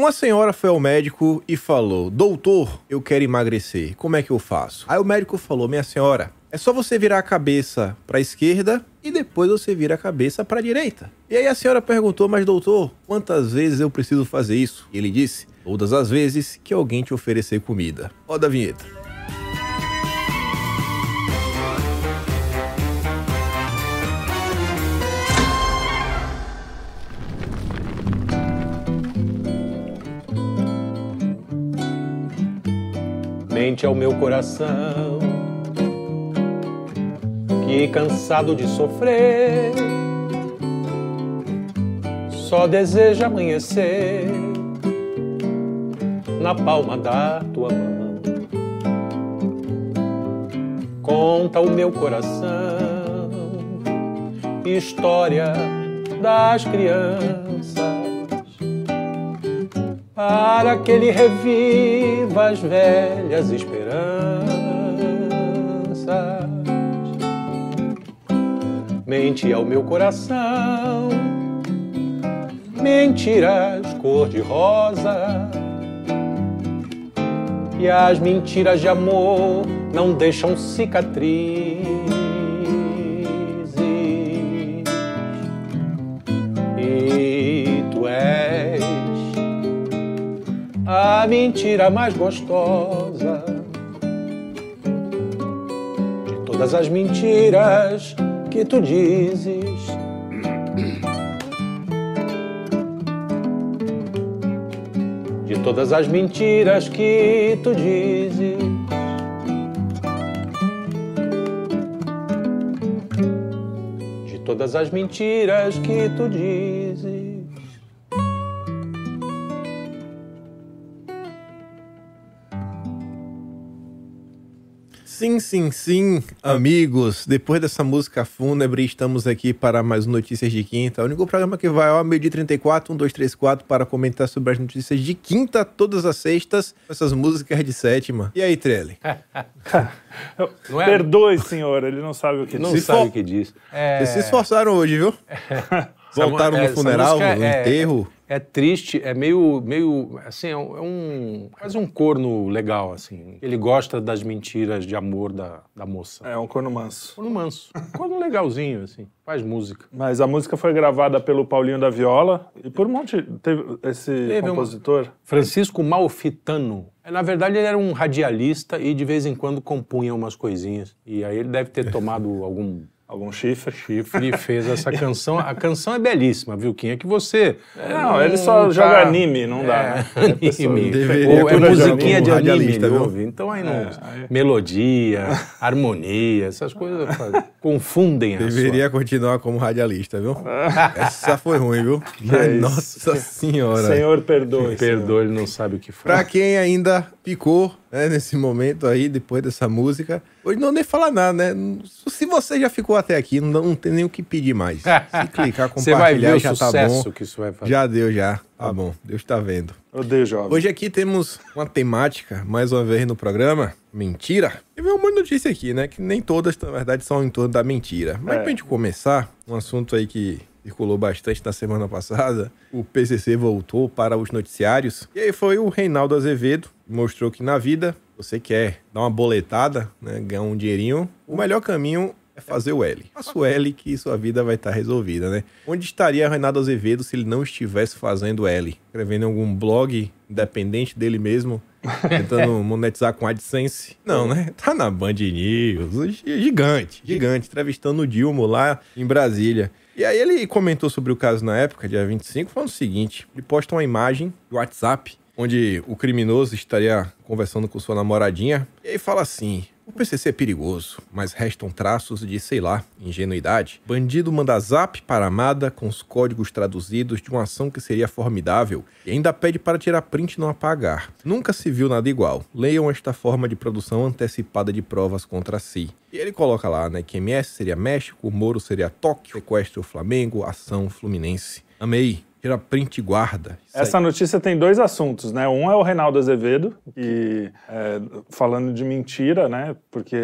Uma senhora foi ao médico e falou: Doutor, eu quero emagrecer, como é que eu faço? Aí o médico falou: Minha senhora, é só você virar a cabeça para a esquerda e depois você vira a cabeça para a direita. E aí a senhora perguntou: Mas doutor, quantas vezes eu preciso fazer isso? E ele disse: Todas as vezes que alguém te oferecer comida. Roda a vinheta. Mente ao meu coração, que cansado de sofrer, só deseja amanhecer na palma da tua mão. Conta o meu coração, história das crianças para que ele reviva as velhas esperanças. Mente ao meu coração, mentiras cor-de-rosa. E as mentiras de amor não deixam cicatrizes. A mentira mais gostosa de todas as mentiras que tu dizes. De todas as mentiras que tu dizes. De todas as mentiras que tu dizes. Sim, sim, sim, amigos. Depois dessa música fúnebre, estamos aqui para mais um Notícias de Quinta. O único programa que vai ao meio-dia 34, 1, 2, 3, 4, para comentar sobre as notícias de quinta, todas as sextas, essas músicas de sétima. E aí, Trelli? Não é? Perdoe, senhor, ele não sabe o que Não diz. sabe for- o que diz. Vocês se esforçaram hoje, viu? Voltaram É, no essa funeral, no é- enterro. É triste, é meio, meio assim, é um, é um- quase um corno legal, assim. Ele gosta das mentiras de amor da, da moça. É um corno manso. Corno manso, corno legalzinho, assim, faz música. Mas a música foi gravada pelo Paulinho da Viola e por um monte. Teve esse Teve um- compositor. Francisco Malfitano. É, Na verdade, ele era um radialista e de vez em quando compunha umas coisinhas. E aí ele deve ter tomado algum Algum chifre. chifre e fez essa canção. A canção é belíssima, viu, Kim? É que você... Não, ele só tá- joga anime, não dá. né? É anime. Deveria Ou é musiquinha de anime, ele viu? ouve. Então aí não... É, aí- Melodia, harmonia, essas coisas confundem a Deveria continuar como radialista, viu? Essa foi ruim, viu? é. Nossa senhora. Senhor, perdoe. sua... Perdoa, ele não sabe o que Pra faz. quem ainda ficou né, nesse momento aí, depois dessa música, hoje não nem falar nada, né? Se você já ficou até aqui, não, não tem nem o que pedir mais. Se clicar, Você vai compartilhar, já tá sucesso bom. que isso vai fazer. Já deu, já. Tá bom, Deus tá vendo. Odeio jovem. Hoje aqui temos uma temática, mais uma vez no programa, mentira. E veio um monte de notícia aqui, né? Que nem todas, na verdade, são em torno da mentira. Mas É. pra gente começar, um assunto aí que circulou bastante na semana passada, o PCC voltou para os noticiários. E aí foi o Reinaldo Azevedo, mostrou que na vida, você quer dar uma boletada, né? Ganhar um dinheirinho, o melhor caminho é fazer o L. Faça o L que sua vida vai estar resolvida, né? Onde estaria Reinaldo Azevedo se ele não estivesse fazendo L? Escrevendo em algum blog independente dele mesmo, tentando monetizar com AdSense? Não, né? Tá na Band News, gigante, gigante, entrevistando o Dilma lá em Brasília. E aí ele comentou sobre o caso na época, dia 25, falando o seguinte, ele posta uma imagem do WhatsApp, onde o criminoso estaria conversando com sua namoradinha, e aí fala assim... O PCC é perigoso, mas restam traços de, sei lá, ingenuidade. Bandido manda zap para amada com os códigos traduzidos de uma ação que seria formidável e ainda pede para tirar print e não apagar. Nunca se viu nada igual. Leiam esta forma de produção antecipada de provas contra si. E ele coloca lá, né, que MS seria México, Moro seria Tóquio, sequestro Flamengo, ação Fluminense. Amei. Tira print e guarda. Isso aí. Essa notícia tem dois assuntos, né? Um é o Reinaldo Azevedo, que é, falando de mentira, né? Porque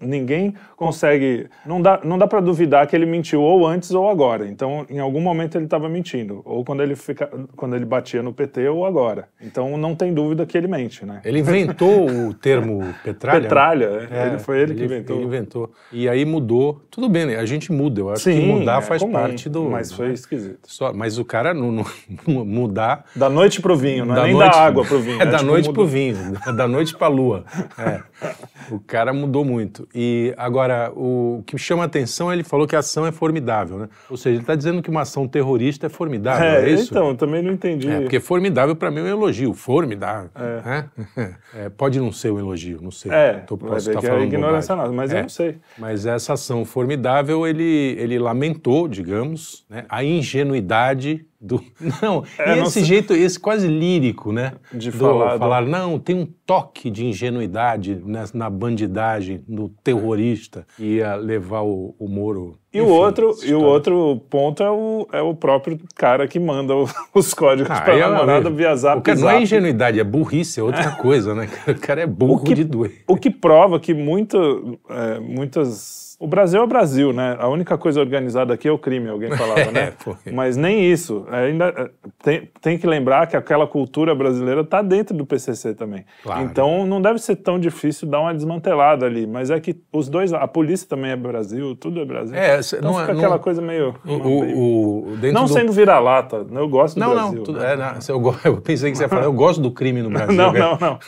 ninguém consegue. Não dá, não dá para duvidar que ele mentiu ou antes ou agora. Então, em algum momento ele estava mentindo. Ou quando ele, fica, quando ele batia no PT ou agora. Então, não tem dúvida que ele mente, né? Ele inventou o termo petralha. né? Petralha, É, ele, foi ele, que inventou. Ele inventou. E aí mudou. Tudo bem, né? A gente muda. Eu acho que mudar é faz comum, parte do. Mas foi esquisito. Só, mas o cara não, não- mudar. Da noite pro vinho, não é nem noite- da água pro vinho. É da tipo, noite mudou. pro vinho, é da noite pra lua. É. O cara mudou muito. E agora, o que chama atenção, ele falou que a ação é formidável, né? Ou seja, ele está dizendo que uma ação terrorista é formidável, é, É, isso? então, também não entendi. É, porque formidável para mim é um elogio. Formidável. né? É, pode não ser um elogio, não sei. É, Tô- posso estar que é falando ignorância nossa, mas É. eu não sei. Mas essa ação formidável, ele, ele lamentou, digamos, né, a ingenuidade do. Não, É, e não esse jeito, esse quase lírico, né? De do- falar do- falar, não, tem um toque de ingenuidade na, na bandidagem, no terrorista, que ia levar o, o Moro. E o Enfim, outro, essa e o outro ponto é o, é o próprio cara que manda o- os códigos Ah, para a é namorada via zap. O cara não zap. é ingenuidade, é burrice, é outra coisa, né? O cara é burro O que- de doer. O que prova que muito, é, muitas. O Brasil é o Brasil, né? A única coisa organizada aqui é o crime, alguém falava, né? É. Mas nem isso. Ainda é, tem, tem que lembrar que aquela cultura brasileira está dentro do PCC também. Claro. Então não deve ser tão difícil dar uma desmantelada ali. Mas é que os dois, a polícia também é Brasil, tudo é Brasil. É, então não é- fica não- aquela coisa meio. O, o, o- não do... sendo vira-lata, né? eu gosto do Não, Brasil. não, tudo, né? é, não, eu, eu pensei que você ia falar, eu gosto do crime no Brasil. Não, né? não, não.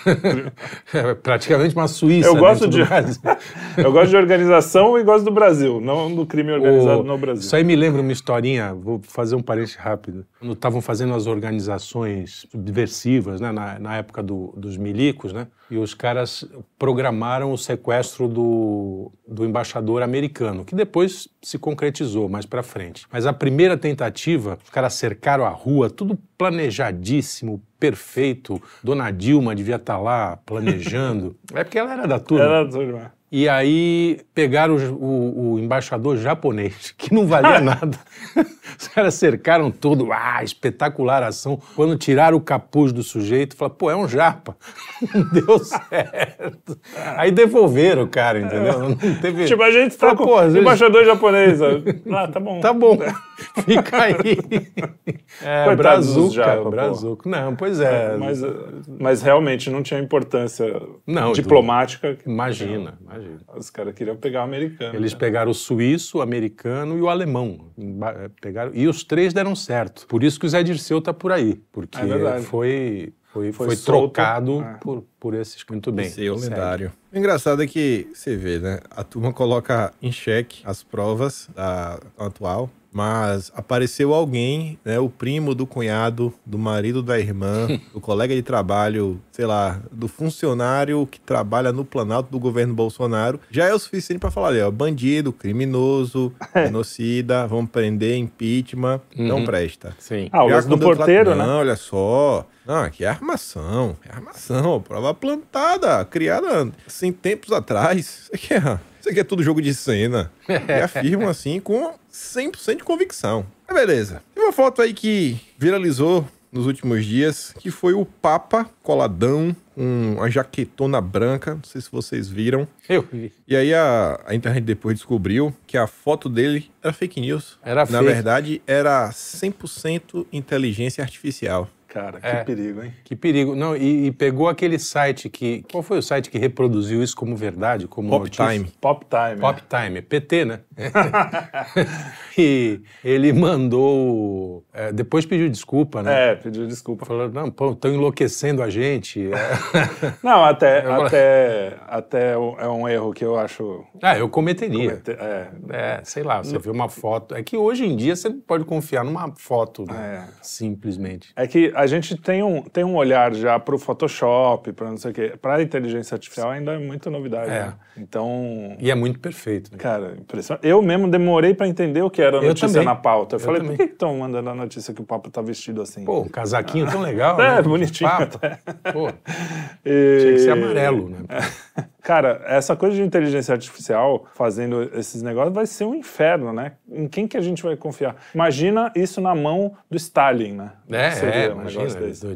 É praticamente uma Suíça. Eu gosto de-. Eu gosto de organização e gosto do Brasil, não do crime organizado O- no Brasil. Isso aí me lembra uma historinha, vou fazer um parênteses rápido. Quando estavam fazendo as organizações subversivas, né, na, na época do- dos milicos, né, e os caras programaram o sequestro do, do embaixador americano, que depois se concretizou mais pra frente. Mas a primeira tentativa, os caras cercaram a rua, tudo planejadíssimo, perfeito. Dona Dilma devia estar lá planejando. é porque ela era da turma. Era turma. E aí pegaram o, o- o embaixador japonês, que não valia nada. Os caras cercaram tudo, ah, espetacular ação. Quando tiraram o capuz do sujeito, falaram, pô, é um japa. Não deu certo. Aí devolveram o cara, entendeu? Não teve... Tipo, a gente tá com vezes- embaixador japonês. Ah, tá bom. Tá bom, fica aí. É, Coitados dos brazuca, japa, brazuca. Não, pois é. Mas, eh, mas realmente não tinha importância Não, diplomática. Imagina, imagina. Os caras queriam pegar o americano. Eles né? pegaram o suíço, o americano e o alemão. Pegaram, e os três deram certo. Por isso que o Zé Dirceu tá por aí. Porque É foi, foi, Foi foi, trocado É. por, por esses. Muito bem. Seu lendário. O engraçado é que você vê, né? A turma coloca em xeque as provas da atual, mas apareceu alguém, né? O primo do cunhado, do marido da irmã, do colega de trabalho, sei lá, do funcionário que trabalha no Planalto do governo Bolsonaro, já é o suficiente para falar ali, ó, bandido, criminoso, genocida, vamos prender, impeachment, não presta. Sim. Ah, o Já lance do porteiro, né? Não, olha só. Não, aqui é armação. É armação. Prova plantada, criada assim tempos atrás. Isso aqui é, isso aqui é tudo jogo de cena. E afirmam assim com 100% de convicção. Mas beleza. Tem uma foto aí que viralizou nos últimos dias, que foi o Papa coladão, com uma jaquetona branca. Não sei se vocês viram. Eu vi. E aí a, a internet depois descobriu que a foto dele era fake news. Era Na fake. verdade, era 100% inteligência artificial. Cara, que É. perigo, hein? Que perigo. Não, e, e pegou aquele site que. Qual foi o site que reproduziu isso como verdade? Como Pop notícia? Time. Pop time. Pop Time, PT, né? e ele mandou. é, depois pediu desculpa, né? É, pediu desculpa. Falou, não, pô, estão enlouquecendo a gente. É. Não, até, até, até é um erro que eu acho. ah, eu cometeria. É, É, sei lá, você vê uma foto. É que hoje em dia você pode confiar numa foto, né? É. simplesmente. É que a gente tem um, tem um olhar já para o Photoshop, para não sei o quê. Para a inteligência artificial ainda é muita novidade. É. né? Então, E é muito perfeito. Né? cara, impressionante. Eu mesmo demorei para entender o que era a Eu notícia também. na pauta. Eu, Eu falei, também. por que estão mandando a notícia que o Papa tá vestido assim? Pô, um casaquinho tão legal. É, né? bonitinho Papo. até. Pô, E- tinha que ser amarelo, né? Cara, essa coisa de inteligência artificial fazendo esses negócios vai ser um inferno, né? Em quem que a gente vai confiar? Imagina isso na mão do Stalin, né? É, Seria é um imagina,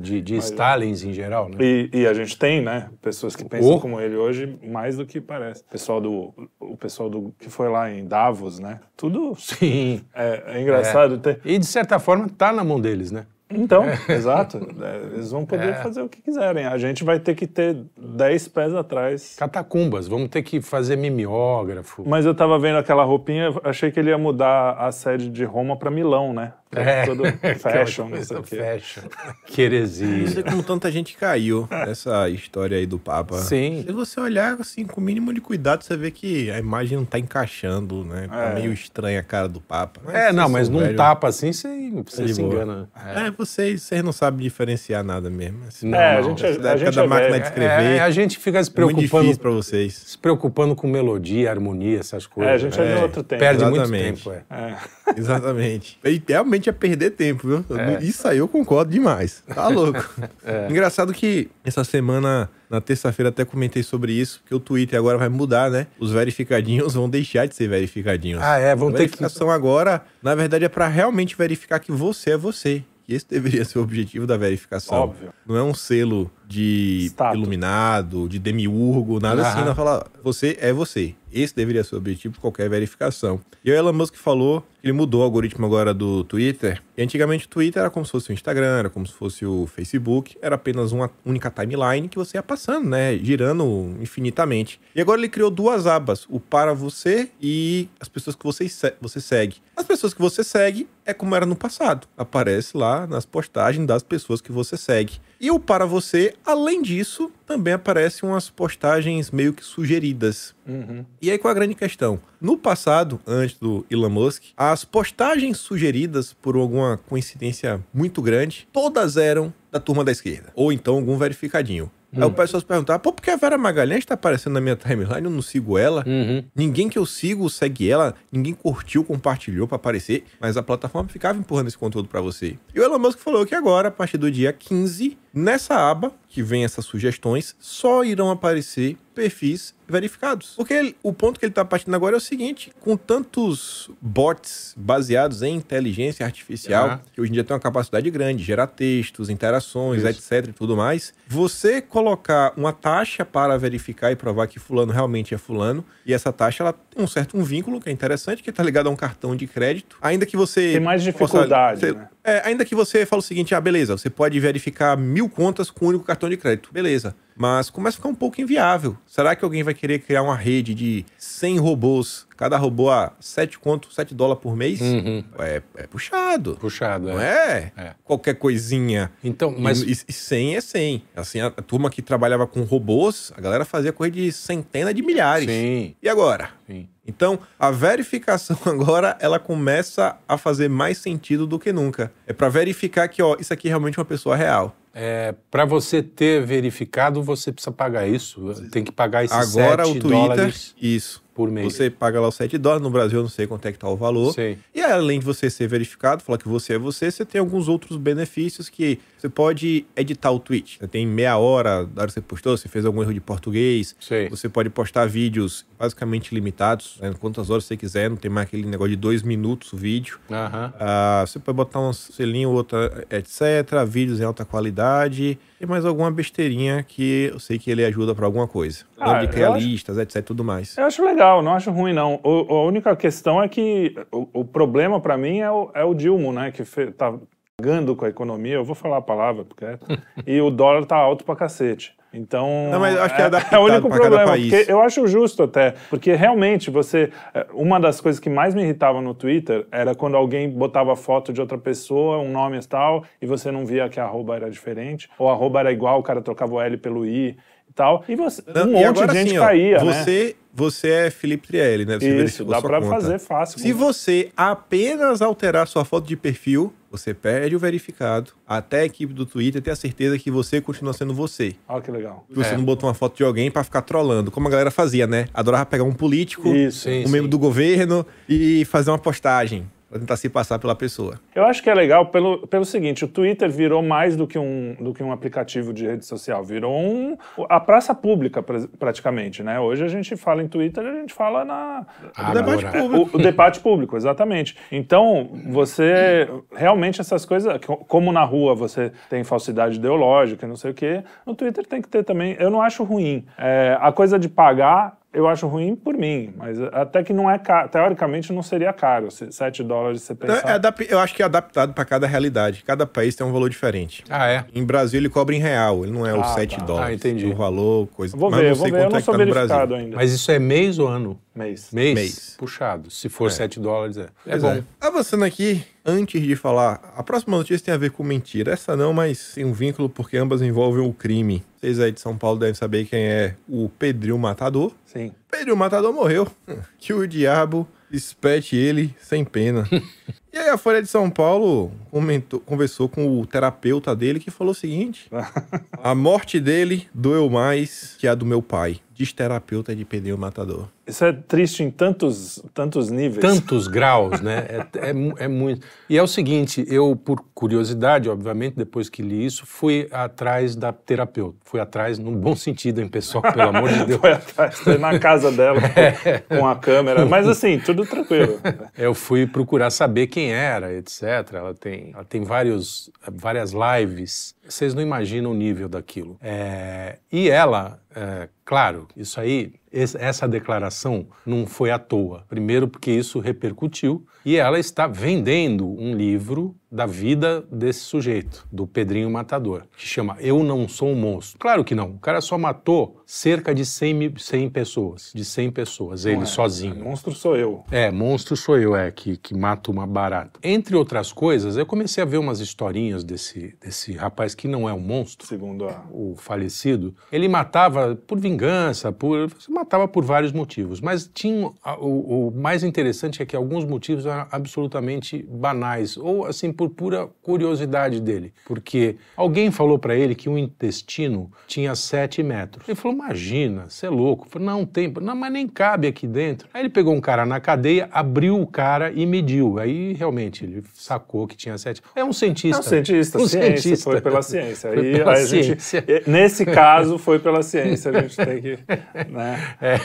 de, de Stalins em geral, né? E, e a gente tem, né, pessoas que pensam Oh. como ele hoje, mais do que parece. O pessoal do, o pessoal do que foi lá em Davos, né? Tudo Sim. é, é engraçado. ter- E de certa forma tá na mão deles, né? Então, exato. É, eles vão poder É. fazer o que quiserem. A gente vai ter que ter 10 pés atrás. Catacumbas, vamos ter que fazer mimeógrafo. Mas eu tava vendo aquela roupinha, achei que ele ia mudar a sede de Roma pra Milão, né? É. Todo fashion, não sei o quê. Fashion. Que Não sei heresia. como tanta gente caiu nessa história aí do Papa. Sim. Se você olhar assim, com o mínimo de cuidado, você vê que a imagem não tá encaixando, né? Tá É. meio estranha a cara do Papa. É, não, vocês mas num tapa assim, você, você de se boa. engana. É, vocês, vocês não sabem diferenciar nada mesmo. Assim, Não, É, a gente, Essa da a época gente da é máquina velho. de escrever. É, a gente fica se É muito preocupando, difícil pra vocês. se preocupando com melodia, harmonia, essas coisas. É, a gente é, né? de outro tempo. Perde muito Exatamente. tempo, é. É. Exatamente. E realmente é perder tempo, viu? É. Isso aí eu concordo demais. Tá louco. Engraçado que essa semana, na terça-feira, até comentei sobre isso, que o Twitter agora vai mudar, né? Os verificadinhos vão deixar de ser verificadinhos. Ah, é, vão ter que. verificação agora, na verdade, é para realmente verificar que você é você. E esse deveria ser o objetivo da verificação. Óbvio. Não é um selo de iluminado, de demiurgo, nada Aham. assim. Não fala, você é você. Esse deveria ser o objetivo de qualquer verificação. E o Elon Musk falou que ele mudou o algoritmo agora do Twitter. E antigamente o Twitter era como se fosse o Instagram, era como se fosse o Facebook. Era apenas uma única timeline que você ia passando, né? Girando infinitamente. E agora ele criou duas abas. O para você e as pessoas que você, você segue. As pessoas que você segue é como era no passado. Aparece lá nas postagens das pessoas que você segue. E o para você, além disso, também aparecem umas postagens meio que sugeridas. Uhum. E aí qual é a grande questão? No passado, antes do Elon Musk, as postagens sugeridas por alguma coincidência muito grande, todas eram da turma da esquerda. Ou então algum verificadinho. Aí o pessoal se perguntava, pô, por que a Vera Magalhães tá aparecendo na minha timeline? Eu não sigo ela. Uhum. Ninguém que eu sigo segue ela, ninguém curtiu, compartilhou pra aparecer, mas a plataforma ficava empurrando esse conteúdo pra você. E o Elon Musk falou que agora, a partir do dia 15, nessa aba que vem essas sugestões, só irão aparecer perfis verificados. Porque ele- o ponto que ele tá partindo agora é o seguinte, com tantos bots baseados em inteligência artificial, Ah. que hoje em dia tem uma capacidade grande, gerar textos, interações, Isso. etc e tudo mais, você colocar uma taxa para verificar e provar que fulano realmente é fulano, e essa taxa ela tem um certo um vínculo que é interessante, que está ligado a um cartão de crédito, ainda que você Tem mais possa- dificuldade, você- né? é, ainda que você fale o seguinte, ah, beleza, você pode verificar mil contas com um único cartão de crédito, beleza. Mas começa a ficar um pouco inviável. Será que alguém vai querer criar uma rede de 100 robôs, cada robô a 7 conto, 7 dólares por mês? Uhum. É, é puxado. Puxado, Não é. é? É. Qualquer coisinha. Então, mas. E, e 100 é 100. Assim, a, a turma que trabalhava com robôs, a galera fazia coisa de centena de milhares. Sim, E agora? sim. Então, a verificação agora, ela começa a fazer mais sentido do que nunca. É pra verificar que, ó, isso aqui é realmente uma pessoa real. É, para você ter verificado, você precisa pagar isso. Tem que pagar esses agora 7 o Twitter, dólares isso. Por mês. Você paga lá os 7 dólares, no Brasil eu não sei quanto é que tá o valor. Sei. E além de você ser verificado, falar que você é você, você tem alguns outros benefícios que você pode editar o tweet. Você tem meia hora da hora que você postou, você fez algum erro de português. Sei. Você pode postar vídeos basicamente limitados, né, quantas horas você quiser, não tem mais aquele negócio de dois minutos o vídeo. Aham. Ah, você pode botar um selinho, outra, etc. Vídeos em alta qualidade. E mais alguma besteirinha que eu sei que ele ajuda pra alguma coisa. Ah, de criar acho- listas, etc. Tudo mais. Eu acho legal, não acho ruim, não. O- a única questão é que o, o problema pra mim é o, é o Dilma, né? Que fe, tá pagando com a economia, eu vou falar a palavra, porque é, e o dólar tá alto pra cacete. Então, Não, mas acho que é é, adaptado o único problema, eu acho justo até, porque realmente você, é, uma das coisas que mais me irritava no Twitter era quando alguém botava foto de outra pessoa, um nome e tal, e você não via que a arroba era diferente, ou a arroba era igual, o cara trocava o L pelo I tal, e você, Não, um e monte agora de gente sim, ó, caía, né? você, Você é Felipe Trielli, né? Você Isso, dá conta. fazer fácil. Se você apenas alterar sua foto de perfil, você perde o verificado. Até a equipe do Twitter ter a certeza que você continua sendo você. Olha que legal. Que Você É. não botou uma foto de alguém pra ficar trolando, como a galera fazia, né? Adorava pegar um político, Isso. Sim, um membro sim. do governo e fazer uma postagem. Pra tentar se passar pela pessoa. Eu acho que é legal pelo, pelo seguinte, o Twitter virou mais do que, um, do que um aplicativo de rede social, virou um, a praça pública pra- praticamente, né? Hoje a gente fala em Twitter, a gente fala na... Ah, o debate agora- público. O, o debate público, exatamente. Então, você realmente essas coisas, co- como na rua você tem falsidade ideológica, e não sei o quê, no Twitter tem que ter também. Eu não acho ruim. É, a coisa de pagar. Eu acho ruim por mim, mas até que não é caro. Teoricamente não seria caro, se 7 dólares você Então, pensar. é eu acho que é adaptado para cada realidade. Cada país tem um valor diferente. Ah, é? Em Brasil ele cobra em real, ele não é Ah, os 7 tá. dólares. Ah, entendi. O valor, coisa. Vou Mas ver, não vou sei ver. Eu quanto não é que sou tá no verificado Brasil. ainda. Mas isso é mês ou ano? Mês. Mês? Mês. Puxado. Se for 7 dólares, é. É Pois bom. é. Avançando aqui, antes de falar, a próxima notícia tem a ver com mentira. Essa não, mas tem um vínculo porque ambas envolvem o crime. Vocês aí de São Paulo devem saber quem é o Pedrinho Matador. Sim. Pedrinho Matador morreu. Que o diabo espete ele sem pena. E aí a Folha de São Paulo comentou- conversou com o terapeuta dele que falou o seguinte: a morte dele doeu mais que a do meu pai. Diz terapeuta de Pedrinho Matador. Isso é triste em tantos, tantos níveis. Tantos graus, né? É, é é muito. E é o seguinte, eu, por curiosidade, obviamente, depois que li isso, fui atrás da terapeuta. Fui atrás, num bom sentido, hein, pessoal? Pelo amor de Deus. Foi atrás, foi na casa dela com, com a câmera. Mas assim, tudo tranquilo. Eu fui procurar saber quem era, etc. Ela tem, ela tem vários, várias lives. Vocês não imaginam o nível daquilo. É, e ela, é, claro, isso aí, es- essa declaração não foi à toa. Primeiro, porque isso repercutiu. E ela está vendendo um livro da vida desse sujeito, do Pedrinho Matador, que chama Eu Não Sou um Monstro. Claro que não. O cara só matou cerca de 100, mil- 100 pessoas. De 100 pessoas, ele Não é, sozinho. Monstro sou eu. É, monstro sou eu, é, que, que mato uma barata. Entre outras coisas, eu comecei a ver umas historinhas desse, desse rapaz que não é um monstro, Segundo a. o falecido. Ele matava por vingança, por matava por vários motivos. Mas tinha o, o mais interessante é que alguns motivos eram absolutamente banais ou assim por pura curiosidade dele, porque alguém falou para ele que o intestino tinha 7 metros. Ele falou: "Imagina, você é louco". Eu falei, não tem, não, mas nem cabe aqui dentro. Aí ele pegou um cara na cadeia, abriu o cara e mediu. Aí realmente ele sacou que tinha 7. É um cientista. É um cientista, Um ciência, cientista. foi pela ciência. Foi Aí pela a gente, ciência. nesse caso, foi pela ciência. A gente tem que. Né? É,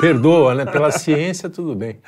perdoa, né? Pela ciência, tudo bem.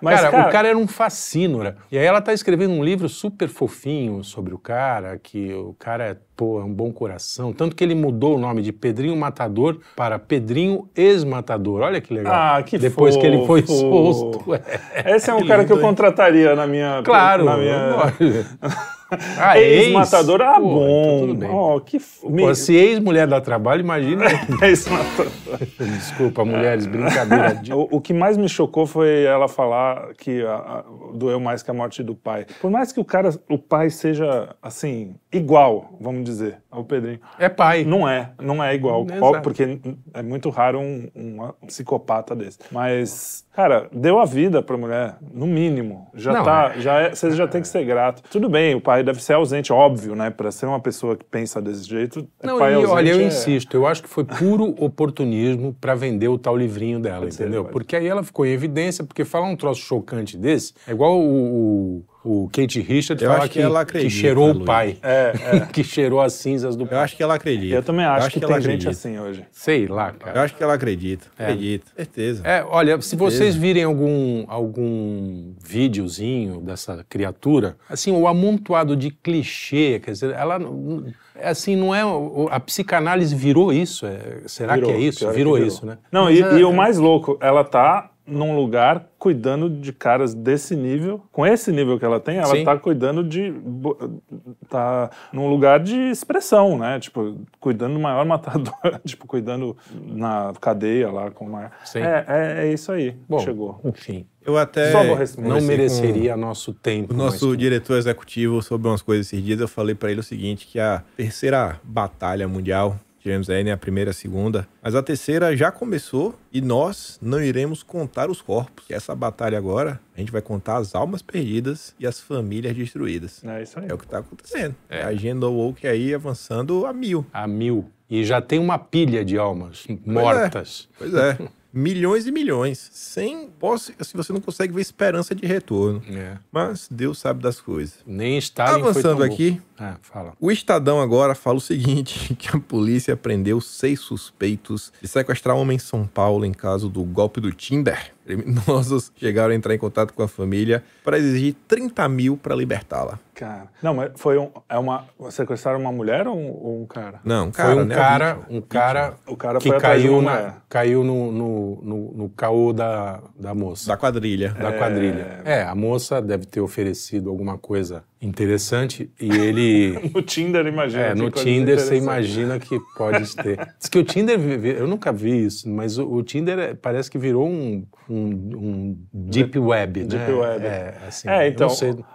Mas, cara, cara- o cara era um fascínora. E aí ela tá escrevendo um livro super fofinho sobre o cara, que o cara é, pô, é um bom coração. Tanto que ele mudou o nome de Pedrinho Matador para Pedrinho Ex-Matador. Olha que legal. Ah, que Depois que ele foi fofo. solto. Esse é um cara que eu lindo, hein? contrataria na minha. Claro. Na minha... Ah, Ex-matador, ah, Pô, bom. então tudo bem. Oh, que f... Pô, se ex-mulher dá trabalho, imagina. Ex-matador. Desculpa, mulheres, brincadeira. de- O, o que mais me chocou foi ela falar que a- a- doeu mais que a morte do pai. Por mais que o cara, o pai seja assim igual, vamos dizer, ao Pedrinho, É pai. não é, não é igual, Exato. Porque é muito raro um, um psicopata desse. Mas, cara, deu a vida pra mulher, no mínimo. Já Não, tá, já é, você já tem que ser grato. Tudo bem, o pai deve ser ausente, óbvio, né? Pra ser uma pessoa que pensa desse jeito, Não, pai e ausente olha, eu é- insisto, eu acho que foi puro oportunismo para vender o tal livrinho dela, Pode ser, entendeu? pode. porque aí ela ficou em evidência, porque falar um troço chocante desse, é igual o, o, o Kate Richards Eu acho que, que ela que acredita, cheirou o pai, É, que cheirou as cinzas do Eu pai. acho que ela acredita. Eu também acho, que, ela tem gente acredita. assim hoje. Sei lá, Eu cara. acho que ela acredita. Acredita. Certeza. É, olha, se vocês virem algum, algum videozinho dessa criatura, assim, o amontoado de clichê, quer dizer, ela, é assim, não é, a psicanálise virou isso, é- será Virou, que é isso? que Virou, virou. isso, né? Não, Mas e, é- e o mais louco, ela tá num lugar cuidando de caras desse nível. Com esse nível que ela tem, ela Sim. tá cuidando de. tá num lugar de expressão, né? Tipo, cuidando do maior matador, tipo, cuidando na cadeia lá com uma. Sim. É, é, é isso aí. Bom, Chegou. enfim. Eu até. Não mereceria nosso tempo. O nosso mas- diretor executivo sobre umas coisas esses dias, eu falei pra ele o seguinte: que a terceira batalha mundial, tivemos aí né, a primeira e a segunda, mas a terceira já começou e nós não iremos contar os corpos. Que essa batalha agora, a gente vai contar as almas perdidas e as famílias destruídas. É isso aí. É o que tá acontecendo. É. A agenda woke aí avançando a mil. A mil. E já tem uma pilha de almas mortas. Pois é. milhões e milhões, sem posse, assim, você não consegue ver esperança de retorno. É. Mas Deus sabe das coisas. Nem foi Avançando aqui, Ah, fala. o Estadão agora fala o seguinte: que a polícia prendeu seis suspeitos de sequestrar um homem em São Paulo em caso do golpe do Tinder. Criminosos chegaram a entrar em contato com a família para exigir 30 mil para libertá-la. Cara. Não, mas foi um. É uma. Sequestraram uma mulher ou um, ou um cara? Não, cara, foi um né? cara, um cara O cara que caiu, uma na, caiu no, no, no, no caô da, da moça. Da quadrilha. da quadrilha. É, a moça deve ter oferecido alguma coisa interessante e ele. No Tinder, imagina. É, no Tinder você imagina que pode ter. Diz que o Tinder, eu nunca vi isso, mas o, o Tinder é- parece que virou um, um, um deep web, Deep né? web. É, assim, É, então,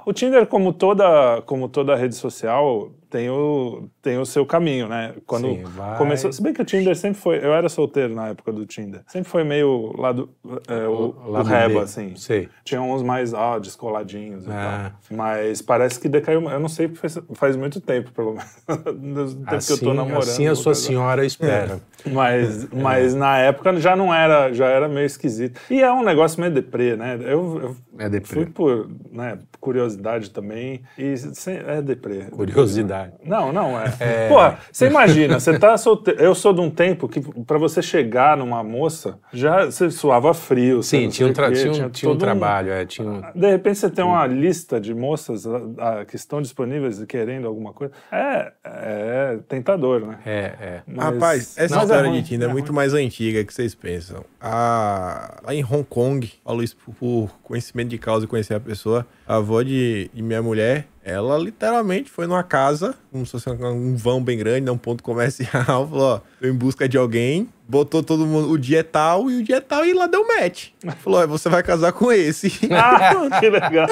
o Tinder, como toda, como toda rede social, tem o, tem o seu caminho, né? Quando Sim, vai- começou. Se bem que o Tinder sempre foi. Eu era solteiro na época do Tinder. Sempre foi meio lado. É, o, o Lado reba, B, assim. Sei. Tinha uns mais ó, descoladinhos e Ah. tal. Mas parece que decaiu. Eu não sei faz, faz muito tempo, pelo menos. Do tempo Assim, que eu tô namorando. assim a sua senhora espera. Mas, mas na época já não era, já era meio esquisito. E é um negócio meio deprê, né? Eu, eu É deprê. fui por né, curiosidade também. E sem- é deprê. Curiosidade. Não, não é. Porra, você imagina, você tá solteiro. Eu sou de um tempo que pra você chegar numa moça, já você suava frio. Sim, não tinha um, tra- quê, tinha um, tinha um trabalho, é, tinha um- De repente você tem uma lista de moças ah, ah, que estão disponíveis e querendo alguma coisa. É, é tentador, né? É, é. Mas- Rapaz, essa Mas é história de Tinder é, é muito mais antiga que vocês pensam. A... Lá em Hong Kong, falo isso por, por conhecimento de causa e conhecer a pessoa, a avó de, de minha mulher, ela literalmente foi numa casa, como se fosse um vão bem grande, né, um ponto comercial, falou, ó, tô em busca de alguém, botou todo mundo, o dia é tal, e o dia é tal, e lá deu match. Falou, ó, você vai casar com esse. Ah, que legal.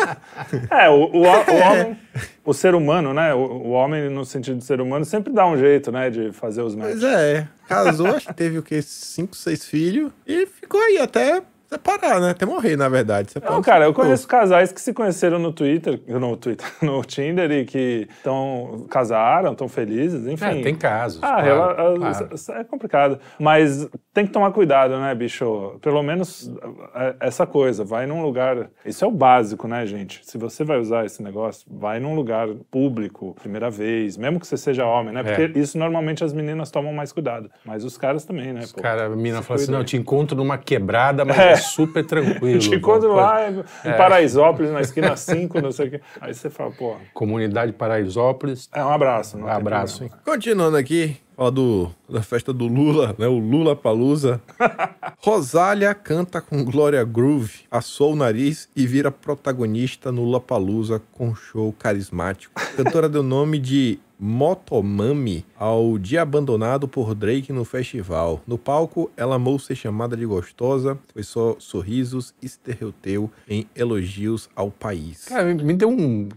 É, o, o, o homem, o ser humano, né? O, o homem, no sentido de ser humano, sempre dá um jeito, né? De fazer os matches. Pois é, casou, acho que teve o quê? Cinco, seis filhos, e ficou aí até separar, né? Até morrer, na verdade. Separar Não, cara, eu conheço casais que se conheceram no Twitter, no Twitter, no Tinder e que estão casaram, estão felizes, enfim. É, tem casos. Ah, claro, rela- claro. é complicado. Mas tem que tomar cuidado, né, bicho? Pelo menos é, essa coisa, vai num lugar. Isso é o básico, né, gente? Se você vai usar esse negócio, vai num lugar público, primeira vez, mesmo que você seja homem, né? Porque isso normalmente as meninas tomam mais cuidado. Mas os caras também, né? pô? Cara, a menina fala assim: não, eu te encontro numa quebrada, mas é, É. super tranquilo. Te encontro Pode- lá em Paraisópolis, na esquina 5, não sei o quê. Aí você fala, pô, Comunidade Paraisópolis. é um abraço. Um abraço, hein? Continuando aqui, falar do, da festa do Lula, né? O Lula Palusa. Rosália canta com Glória Groove, assou o nariz e vira protagonista no Lula Palusa com show carismático. A cantora deu nome de Motomami ao dia abandonado por Drake no festival. No palco, ela amou ser chamada de gostosa, foi só sorrisos e estereoteu em elogios ao país. Cara, me deu um.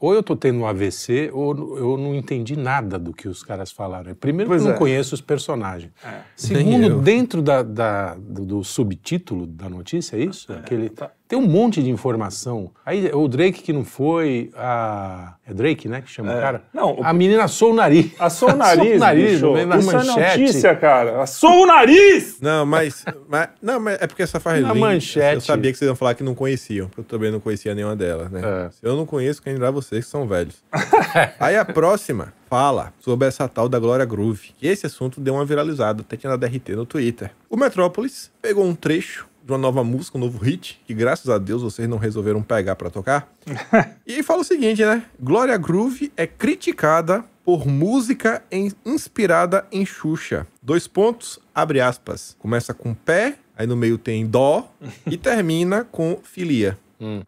Ou eu tô tendo um AVC, ou eu não entendi nada do que os caras falaram. Primeiro, que Pois eu não é. conheço os personagens. Nem Segundo, dentro da, da- do, subtítulo da notícia, é isso? Aquele, tá. Tem um monte de informação. Aí o Drake que não foi, a. É Drake, né? Que chama o cara? Não, o- A menina assou o nariz. Assou o nariz, bicho. no meio da Isso é manchete. notícia, cara. Assou o nariz! Não, mas, mas- Não, mas é porque essa faz Na manchete. Eu sabia que vocês iam falar que não conheciam, porque eu também não conhecia nenhuma delas, né? É. Se eu não conheço, quem dirá vocês que são velhos. Aí a próxima fala sobre essa tal da Glória Groove. Que esse assunto deu uma viralizada, até tinha na DRT no Twitter. O Metrópolis pegou um trecho de uma nova música, um novo hit, que graças a Deus vocês não resolveram pegar pra tocar. e fala o seguinte, né? Glória Groove é criticada por música em- inspirada em Xuxa. Dois pontos, abre aspas. Começa com pé, aí no meio tem dó e termina com filia.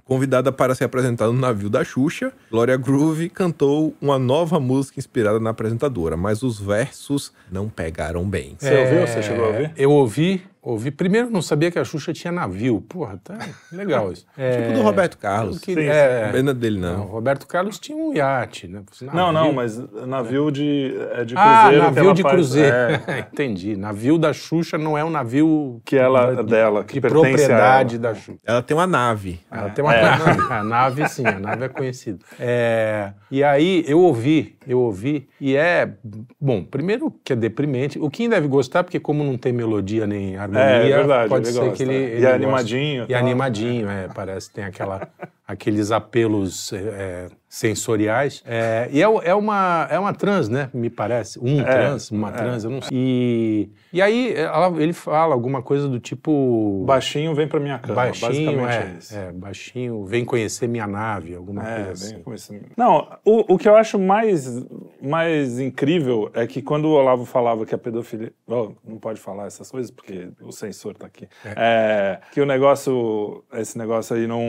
Convidada para se apresentar no navio da Xuxa, Glória Groove cantou uma nova música inspirada na apresentadora, mas os versos não pegaram bem. Você ouviu? Você chegou a ouvir? Eu ouvi, ouvi. Primeiro, não sabia que a Xuxa tinha navio. Porra, tá legal isso. É, Tipo do Roberto Carlos. eu queria- Sim, é, Não é dele, não, não. o Roberto Carlos tinha um iate, né? Não, não, Navio. mas navio de, é de cruzeiro. Ah, que navio ela de faz- cruzeiro. é, Entendi. Navio da Xuxa não é um navio que ela, dela, que de pertence propriedade a da Xuxa. Ela tem uma nave. Ela tem uma É. nave. A nave, sim, a nave é conhecida. É, e aí eu ouvi, eu ouvi, e é. Bom, primeiro que é deprimente. O Kim deve gostar, porque como não tem melodia nem harmonia. Pandemia, É, é verdade, pode ser gosta. que ele, E ele gosta. animadinho, E tal. animadinho, é, parece tem aquela aqueles apelos é, sensoriais. É, e é, é uma é uma trans, né? Me parece, um trans, uma trans, eu não sei. E, e aí ela- ele fala alguma coisa do tipo Baixinho vem pra minha cama. baixinho, basicamente é, é é, baixinho, vem conhecer minha nave, alguma É, coisa assim. esse- Não, o, o que eu acho mais, mais incrível é que quando o Olavo falava que a pedofilia. Bom, não pode falar essas coisas porque o censor tá aqui. É, que o negócio, esse negócio aí não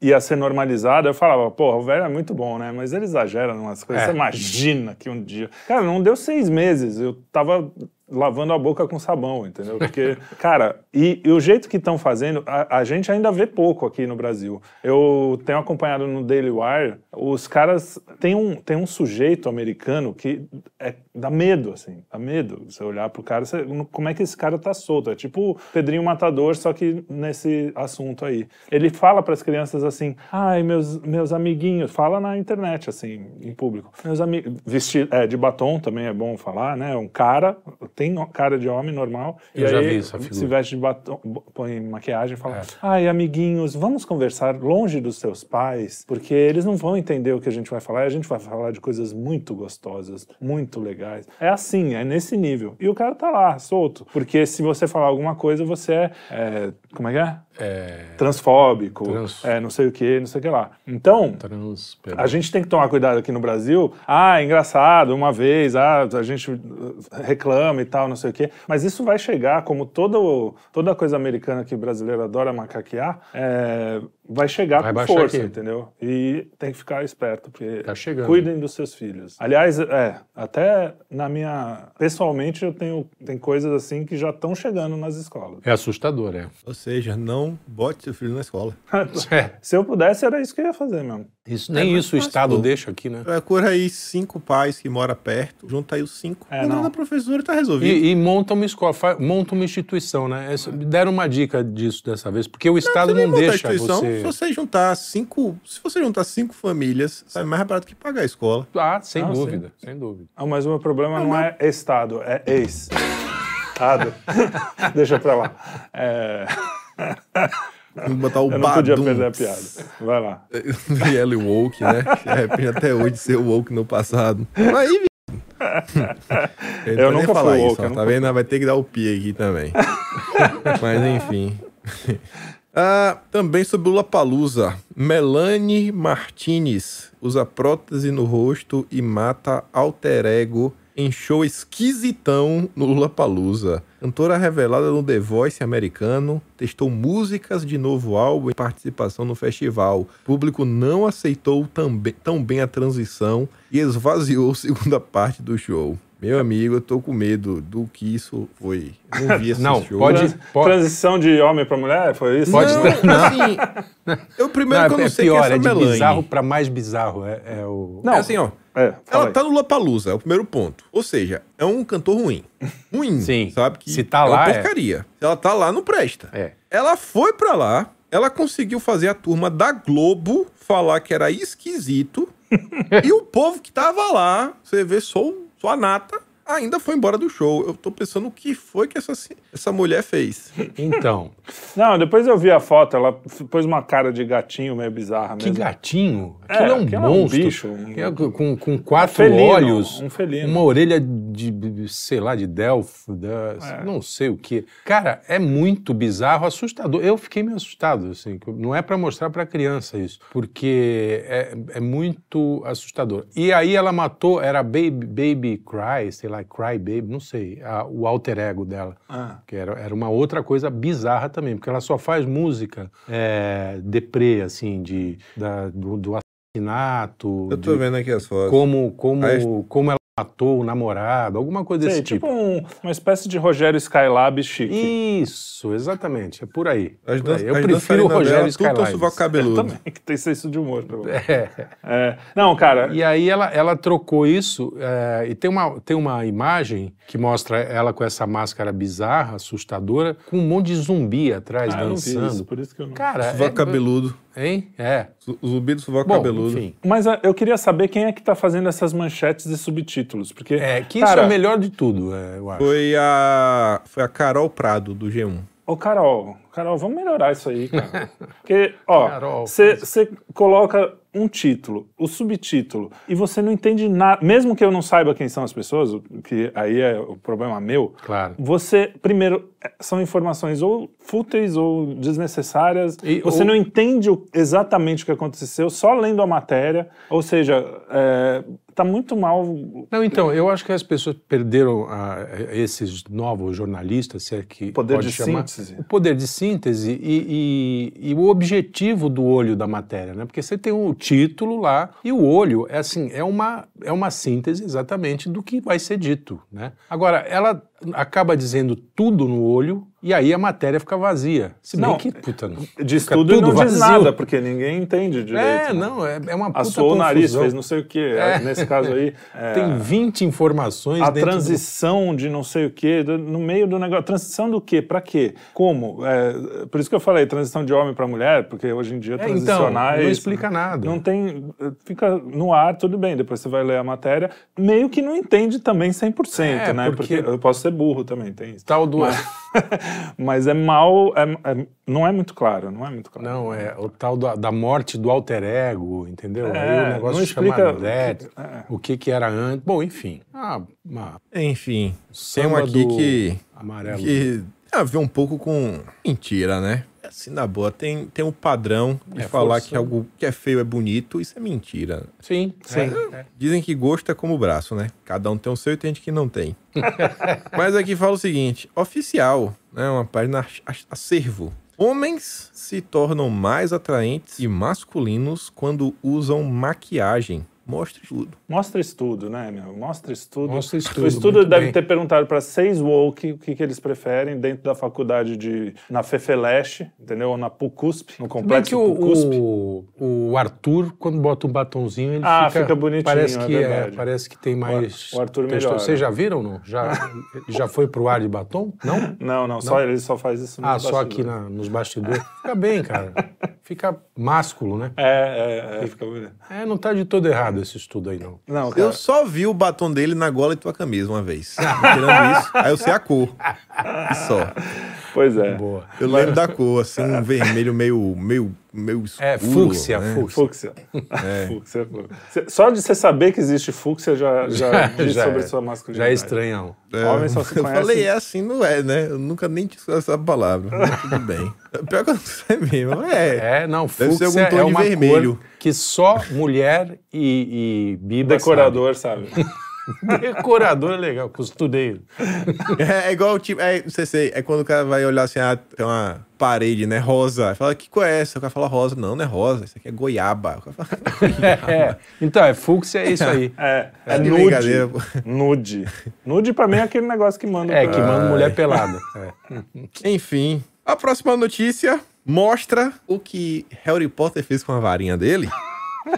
ia ser normalizado, eu falava, porra, o velho é muito bom, né? Mas ele exagera em umas coisas. É. Você imagina que um dia. Cara, não deu seis meses. Eu tava lavando a boca com sabão, entendeu? Porque, cara, e, e o jeito que estão fazendo, a, a gente ainda vê pouco aqui no Brasil. Eu tenho acompanhado no Daily Wire, os caras. Tem um, tem um sujeito americano que é, dá medo, assim, dá medo. Você olhar pro cara, você- como é que esse cara tá solto? É tipo Pedrinho Matador, só que nesse assunto aí. Ele fala para as crianças assim: ai, meus, meus amiguinhos, fala na internet, assim, em público. Meus amigos. Vestido, é, de batom também é bom falar, né? Um cara, tem cara de homem normal. Eu e já aí vi essa figura. Se veste de batom, põe maquiagem e fala: ai, amiguinhos, vamos conversar longe dos seus pais, porque eles não vão entender o que a gente vai falar e a gente vai falar de coisas muito gostosas, muito legais. É assim, é nesse nível. E o cara tá lá, solto. Porque se você falar alguma coisa, você é. é, como é que é? É, Transfóbico, Trans- é, não sei o que, não sei o que lá. Então, trans, a gente tem que tomar cuidado aqui no Brasil. Ah, engraçado, uma vez, ah, a gente uh, reclama e tal, não sei o quê. Mas isso vai chegar, como todo, toda coisa americana que o brasileiro adora macaquear, é, vai chegar Vai com força, aqui. entendeu? E tem que ficar esperto, porque Tá chegando. cuidem dos seus filhos. Aliás, é, até na minha... Pessoalmente, eu tenho tem coisas assim que já estão chegando nas escolas. É assustador, é. Ou seja, não bote seu filho na escola. É, Se eu pudesse, era isso que eu ia fazer mesmo. isso, nem mais isso o Estado pô. deixa aqui, né? Procura aí cinco pais que moram perto, junta aí os cinco. É, manda não. na professora e tá resolvido. E, e monta uma escola, fa- monta uma instituição, né? Essa- deram uma dica disso dessa vez, porque o Estado Você não, a deixa instituição, você. Se você juntar cinco, se você juntar cinco famílias, sai mais barato que pagar a escola. Ah, sem Ah, dúvida, sem dúvida. Ah, mas o meu problema não é Estado, é ex. Estado. Deixa pra lá. É, Que botar o eu não podia perder a piada. Vai lá. Ele woke, né? Arrepende até hoje de ser woke no passado. Aí, Eu, não nunca falar isso, woke, tá vendo? Vai ter que dar o pi aqui também. Mas enfim. Ah, também sobre o Lapalusa. Melanie Martinez usa prótese no rosto e mata alter ego em show esquisitão no Lollapalooza. Cantora revelada no The Voice americano, testou músicas de novo álbum em participação no festival. O público não aceitou tão bem, tão bem a transição e esvaziou a segunda parte do show. Meu amigo, eu tô com medo do que isso foi. Eu Não vi esse Não, show. pode- pode- Transição de homem pra mulher, foi isso? Pode não, assim, eu primeiro que eu não é sei pior, quem é essa é de Melanie. bizarro pra mais bizarro. É, é o. Não, É assim, ó. É, Ela aí. tá no Lollapalooza, é o primeiro ponto. Ou seja, é um cantor ruim. Ruim, Sim. sabe? Que Se tá é uma lá, é. porcaria. Se ela tá lá, não presta. É. Ela foi pra lá, ela conseguiu fazer a turma da Globo falar que era esquisito. e o povo que tava lá, você vê só, só a nata, ainda foi embora do show. Eu tô pensando o que foi que essa, essa mulher fez. Então, Não, depois eu vi a foto, ela pôs uma cara de gatinho meio bizarra que mesmo. gatinho. É, Aquilo é um aquilo é um monstro. bicho, um- Que é com, com quatro felino, olhos, um felino. uma orelha de, sei lá, de Delfo, da- É. não sei o que. Cara, é muito bizarro, assustador. Eu fiquei meio assustado, assim. que Não é pra mostrar pra criança isso, porque é, é muito assustador. E aí ela matou, era Baby, Baby Cry, sei lá, Cry Baby, não sei, a- o alter ego dela. Ah. Que era, era uma outra coisa bizarra também, porque ela só faz música é, deprê, assim, de, da- do, do assassinato, Eu tô de vendo aqui as fotos. como, como, Aí- como ela matou o namorado, alguma coisa desse Sei, tipo. tipo um- uma espécie de Rogério Skylab chique. Isso, exatamente, é por aí. As por aí. Eu as prefiro o Rogério tudo um Skylab. sovaco cabeludo. Também, que tem senso de humor. pelo menos. É. É. Não, cara, E aí ela, ela trocou isso, é, e tem uma, tem uma imagem que mostra ela com essa máscara bizarra, assustadora, com um monte de zumbi atrás ah, eu não vi dançando. isso, por isso que eu não... Cara, Sovaco é- cabeludo. Hein? É. Zumbi do sovaco Bom, cabeludo. enfim. Mas ah, eu queria saber quem é que tá fazendo essas manchetes e subtítulos, porque... É, que cara, isso é o melhor de tudo, é, eu acho. Foi a, foi a Carol Prado, do G1. Ô, Carol, Carol, vamos melhorar isso aí, cara. Porque, ó, você coloca um título, o subtítulo, e você não entende nada, mesmo que eu não saiba quem são as pessoas, o que aí é o problema meu, Claro. você, primeiro, são informações ou fúteis ou desnecessárias, E- você ou- não entende o- exatamente o que aconteceu só lendo a matéria, ou seja, é, tá muito mal... Não, então, eu acho que as pessoas perderam ah, esses novos jornalistas, se é que Poder pode de chamar, síntese. o poder de síntese e, e- e o objetivo do olho da matéria, né? Porque você tem o título lá e o olho é assim, é uma, é uma síntese exatamente do que vai ser dito, né? Agora, ela acaba dizendo tudo no olho e aí a matéria fica vazia. Se bem Não, que, puta, não. Diz tudo e não diz vazio. nada, porque ninguém entende direito. É, né? não, é, é uma puta Assou o nariz, confusão. fez não sei o quê. Nesse caso aí. é, Tem 20 informações a dentro do- transição de não sei o quê, do- no meio do negócio. Transição do quê? Pra quê? Como? É, por isso que eu falei, transição de homem pra mulher, porque hoje em dia É, então, transicionais. não explica nada. Não tem. Fica no ar, tudo bem. Depois você vai ler a matéria. Meio que não entende também 100%, É, né? porque- Porque eu posso ser burro também, tem isso. Tal do. Mas é mal. é- é- não é muito claro, não é muito claro. Não, é o tal da, da morte do alter ego, entendeu? É, Aí o negócio não chama explica- é. o que que era antes. Bom, enfim. Ah, uma Enfim, tem um aqui do que, amarelo. que tem a ver um pouco com mentira, né? Assim, na boa, tem, tem um padrão de É, falar forçando. que algo que é feio é bonito, isso é mentira. Sim, Sim. é, é. Dizem que gosto é como o braço, né? Cada um tem o seu e tem gente que não tem. Mas aqui fala o seguinte: oficial, né? Uma página acervo. Homens se tornam mais atraentes e masculinos quando usam maquiagem. Mostre tudo. Mostra estudo, né, meu? Mostra estudo. Mostra estudo, O estudo deve bem. ter perguntado para seis woke o que, que eles preferem dentro da faculdade de. na Fefeleche, entendeu? Ou na PUCUSP, no complexo que o, PUCUSP. o, o Arthur, quando bota um batonzinho, ele Ah, fica, fica bonitinho, Parece é que é, verdade. parece que tem mais. o Arthur melhora. Vocês já viram, não? Já, já foi pro ar de batom? Não? Não, não, só ele só faz isso Ah, nos só aqui bastidores. na- nos bastidores. Fica bem, cara. Fica másculo, né? É, é, é, fica bonito. É, não tá de todo errado esse estudo aí, não. Não, cara. Eu só vi o batom dele na gola de tua camisa uma vez. Tirando isso, aí eu sei a cor. E só. Pois é. Boa. Eu lembro da cor, assim, um vermelho meio, meio, meio escuro. É, fúcsia, né? fúcsia. Fúcsia. Fúcsia, fúcsia. Só de você saber que existe fúcsia já, já diz Já sobre é. sua Já masculinidade. é estranhão. É, Homem só se eu conhece- falei, é assim, não é, né? Eu nunca nem tinha escutado essa palavra. Mas tudo bem. Pior que eu não sei mesmo. É. É, não, fúcsia algum tom é uma vermelho. cor que só mulher e, e biba Decorador, sabe? sabe. Decorador é legal, costureiro. É, é igual, tipo, é, não sei se é quando o cara vai olhar assim, ah, tem uma parede, né, rosa. Fala, que cor é essa? O cara fala rosa. Não, não é rosa, isso aqui é goiaba. O cara fala, É, então, é fúcsia é isso aí. É, é de nude. pô. Nude. Nude pra mim é aquele negócio que manda É, pra- que manda mulher pelada. É. Enfim, a próxima notícia mostra o que Harry Potter fez com a varinha dele.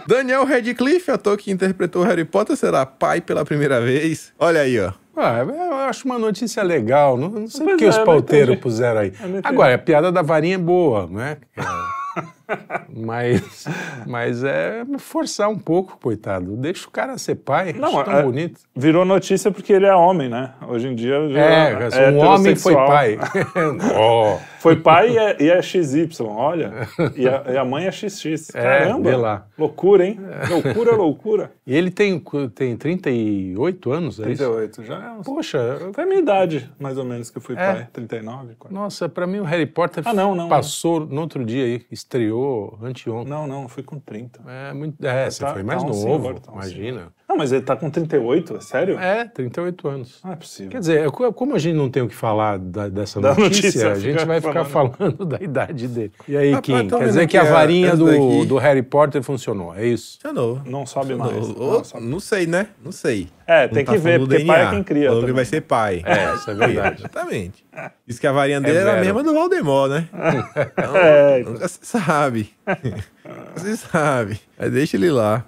Daniel Radcliffe, ator que interpretou Harry Potter, será pai pela primeira vez. Olha aí, ó. Ah, eu acho uma notícia legal. Não, não sei por que é, os não pauteiros puseram aí. Entendi. Agora, a piada da varinha é boa, não é? É. Mas, mas é forçar um pouco, coitado. Deixa o cara ser pai. Não, acho tão é- bonito. Virou notícia porque ele é homem, né? Hoje em dia já É, um homem foi pai. Ó, Foi pai e é, e é XY, olha. E a, e a mãe é XX. É, Caramba. vê lá. Loucura, hein? Loucura, loucura. E ele tem, tem 38 anos, é isso? 38, já é uns... Poxa, Foi a minha idade, mais ou menos, que eu fui É. pai. 39, 40. nossa, pra mim o Harry Potter Ah, não, não, passou no outro dia aí, estreou anteontem. Não, não, fui com 30. É, muito, é você Tá- foi mais tá novo, senhor, tá um imagina. Não, mas ele tá com 38, é sério? É, 38 anos. Não é possível. Quer dizer, co- como a gente não tem o que falar da- dessa Da notícia, notícia, a gente vai ficar falando. falando da idade dele. E aí, Rapaz, Kim, tô quer dizer que a aqui, ó, varinha do, do Harry Potter funcionou, é isso? Funcionou. Não sobe mais. Funcionou. Não, Ou- sobe. não sei, né? Não sei. É, Não tem tá que ver, falando do porque pai é DNA. quem cria. Falou que vai ser pai. É, isso é verdade. Exatamente. Diz que a varinha dele era a mesma do Valdemar, né? Então, É, então. nunca se sabe. Você sabe. Mas deixa ele lá.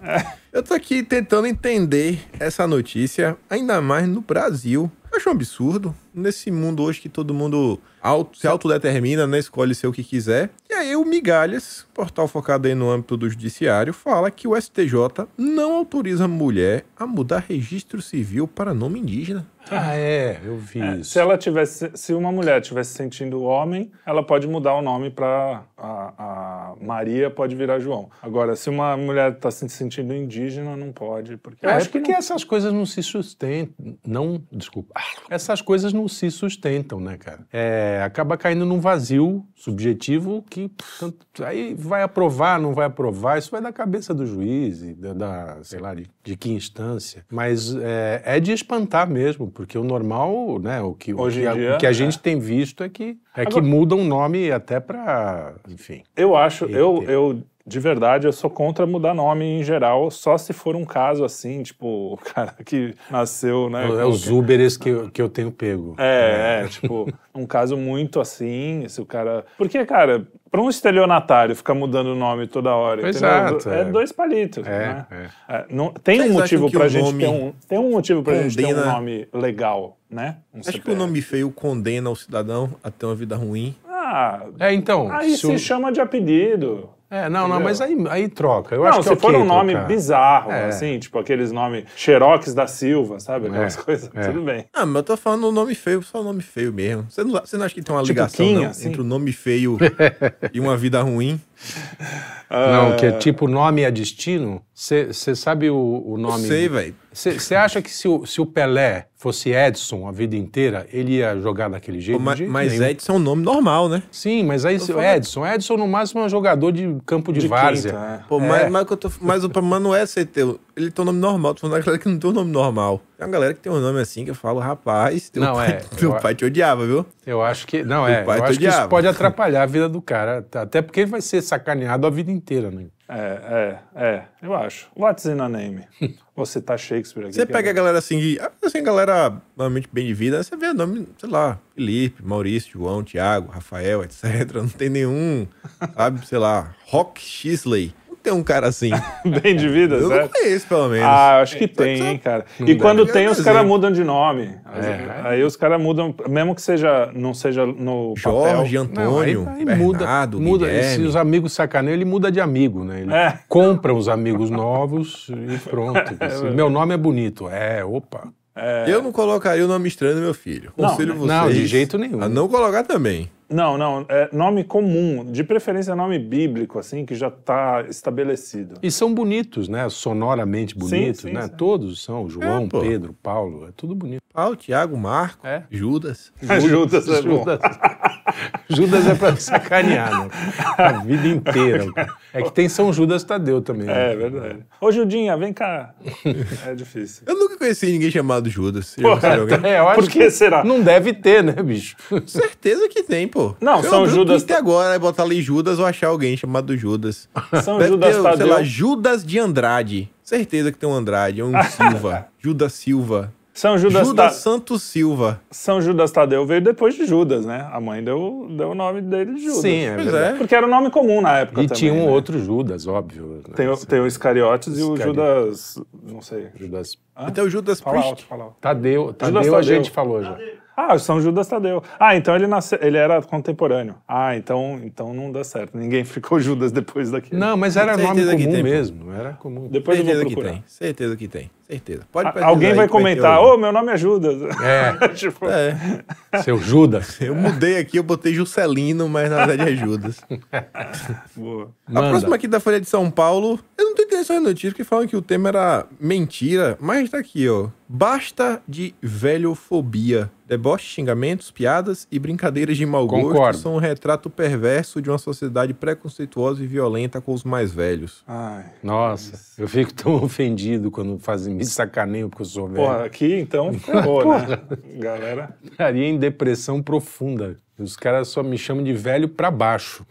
Eu tô aqui tentando entender essa notícia, ainda mais no Brasil. Acho um absurdo. Nesse mundo hoje que todo mundo auto- se autodetermina, né? Escolhe ser o que quiser. E aí o Migalhas, portal focado aí no âmbito do judiciário, fala que o STJ não autoriza mulher a mudar registro civil para nome indígena. Ah, é, eu vi É, isso. se ela tivesse, se uma mulher tivesse se sentindo homem, ela pode mudar o nome para a, a Maria pode virar João. Agora, se uma mulher está se sentindo indígena, não pode, porque eu É, acho que porque não- essas coisas não se sustentam. Não, desculpa. Essas coisas não se sustentam, né, cara? É, acaba caindo num vazio subjetivo que tanto- aí vai aprovar, não vai aprovar. Isso vai da cabeça do juiz, e da, da, sei lá, de, de que instância. Mas é, é de espantar mesmo, porque o normal, né, o que, o Hoje que, em a- dia, o que a é. gente tem visto é que, é que Agora- mudam o nome até para, enfim. Eu acho, eu, eu, de verdade, eu sou contra mudar nome em geral, só se for um caso assim, tipo, o cara que nasceu, né? É, os Uberes que eu, que eu tenho pego. É, é, tipo, um caso muito assim, se o cara... Porque, cara, para um estelionatário ficar mudando o nome toda hora? Exato, é é. dois palitos, É, né? é. É, não, tem Vocês um motivo pra o gente nome ter um... Tem um motivo pra gente ter um condena- nome legal, né? Um Acho que o CPF. nome feio condena o cidadão a ter uma vida ruim. Ah, É, então. aí se o- chama de apelido. É, não, não, Entendeu? mas aí, aí troca. Eu não, acho que se é for ok um nome trocar. bizarro, É. assim, tipo aqueles nomes Xerox da Silva, sabe? Aquelas É, coisas, é. tudo bem. Ah, mas eu tô falando o nome feio, só o nome feio mesmo. Você não, você não acha que tem uma Tipo ligação Kim, não, assim? entre o nome feio e uma vida ruim? Não, que é tipo nome a destino. Você sabe o, o Não nome. sei, velho. Você acha que se o, se o Pelé fosse Edson a vida inteira, ele ia jogar daquele jeito? Mas, mas nenhum. Edson é um nome normal, né? Sim, mas aí se- falando- Edson. Edson, no máximo, é um jogador de campo de, De várzea. quinta, é. Pô, É. mas, mas, eu tô- mas o problema não é ser teu. Ele tem um nome normal. Tô falando da galera que não tem um nome normal. Tem uma galera que tem um nome assim que eu falo, rapaz, teu, Não, pai, é, teu eu- pai te odiava, viu? Eu acho que. Não, O é. pai Eu te acho que isso odiava. pode atrapalhar a vida do cara. Até porque ele vai ser sacaneado a vida inteira, né? É, é, é, eu acho. What's in a name? Você tá Shakespeare aqui. Você pega é- a galera assim, que- assim, galera normalmente bem de vida, você vê o nome, sei lá, Felipe, Maurício, João, Tiago, Rafael, etc. Não tem nenhum, sabe, sei lá, Rock Shisley. Não tem um cara assim. Bem de vida, Eu não certo? conheço, pelo menos. Ah, acho que tem, hein, cara. Não E quando tem, os caras mudam de nome. É. Aí os caras mudam, mesmo que seja, não seja no Jorge, papel. Antônio, Não, aí, aí Bernardo, muda, muda. Se os amigos sacaneiam, ele muda de amigo, né? Ele É. compra os amigos novos e pronto. Assim, meu nome é bonito. É, opa. Eu não colocaria o nome estranho do meu filho. Não, Conselho vocês não, de jeito nenhum. a não colocar também. Não, não, é nome comum, de preferência nome bíblico, assim, que já tá estabelecido. E são bonitos, né? Sonoramente bonitos, sim, né? sim. Todos são. João, É. Pedro, Paulo, é tudo bonito. Paulo, Tiago, Marco, É. Judas. Judas é bom. Judas, Judas é pra sacanear, né? A vida inteira. É que tem São Judas Tadeu também. né? É verdade. Ô, Judinha, vem cá. É difícil. Eu nunca conheci ninguém chamado Judas. Alguém? É, eu acho Por que que será? Não deve ter, né, bicho? Certeza que tem, pô. Não, Eu São abrir o Judas- Twitter agora, é botar ali Judas ou achar alguém chamado Judas. São Deve Judas ter, Tadeu. sei lá, Judas de Andrade. Certeza que tem um Andrade, é um Silva. Judas Silva. São Judas, Judas Ta- Santos Silva. São Judas Tadeu veio depois de Judas, né? A mãe deu, deu o nome dele de Judas. Sim, é Pois verdade. é. Porque era um nome comum na época E também. tinha um né? outro Judas, óbvio. né? Tem, o- tem o Iscariotes e o. Judas. Não sei. Judas. Até o Judas Fala Priest. alto, fala alto. Tadeu, Tadeu, Judas a Tadeu. gente falou já. Ah, São Judas Tadeu. Ah, então ele nasceu, ele era contemporâneo. Ah, então, então não dá certo. Ninguém ficou Judas depois daquele. Não, mas era nome Certeza comum tem, mesmo. Era comum. Depois eu vou Certeza que procurar. tem. Certeza que tem. Certeza. Pode A- Alguém vai comentar, ô, meu nome é Judas. É, tipo, É, seu Judas. eu mudei aqui, eu botei Juscelino, mas na verdade é Judas. boa. A Manda. próxima aqui da Folha de São Paulo, eu não tô entendendo essas notícias que falam que o tema era mentira, mas tá aqui, ó. Basta de velhofobia. Deboche, xingamentos, piadas e brincadeiras de mau gosto Concordo. são um retrato perverso de uma sociedade preconceituosa e violenta com os mais velhos. Ai. Nossa, eu fico tão ofendido quando fazem me sacaneiam porque eu sou velho. Porra, aqui então ferrou, né? Galera. Estaria em depressão profunda. Os caras só me chamam de velho pra baixo.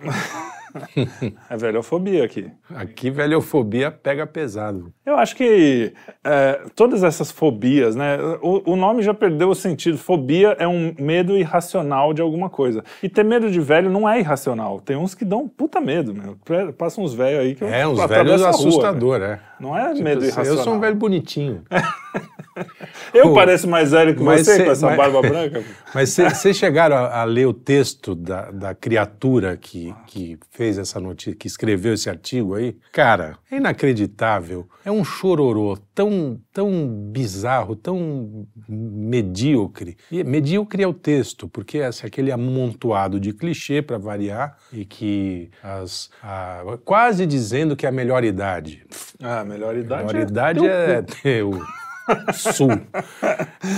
É velhofobia aqui. Aqui, velhofobia pega pesado. Eu acho que é, todas essas fobias, né? O, o nome já perdeu o sentido. Fobia é um medo irracional de alguma coisa. E ter medo de velho não é irracional. Tem uns que dão puta medo, meu. Passam uns velhos aí que eu É, uns velhos rua, assustador, é. Não é Tipo medo irracional. eu sou um velho bonitinho. Eu Pô, pareço mais velho que você cê- com essa mas- barba branca? Mas vocês chegaram a, a ler o texto da, da criatura que, que fez essa notícia, que escreveu esse artigo aí? Cara, é inacreditável. É um chororô tão, tão bizarro, tão medíocre. E medíocre é o texto, porque é assim, aquele amontoado de clichê para variar e que as, a- quase dizendo que é a melhor idade. Ah, melhor A idade. melhor idade é ter o sul.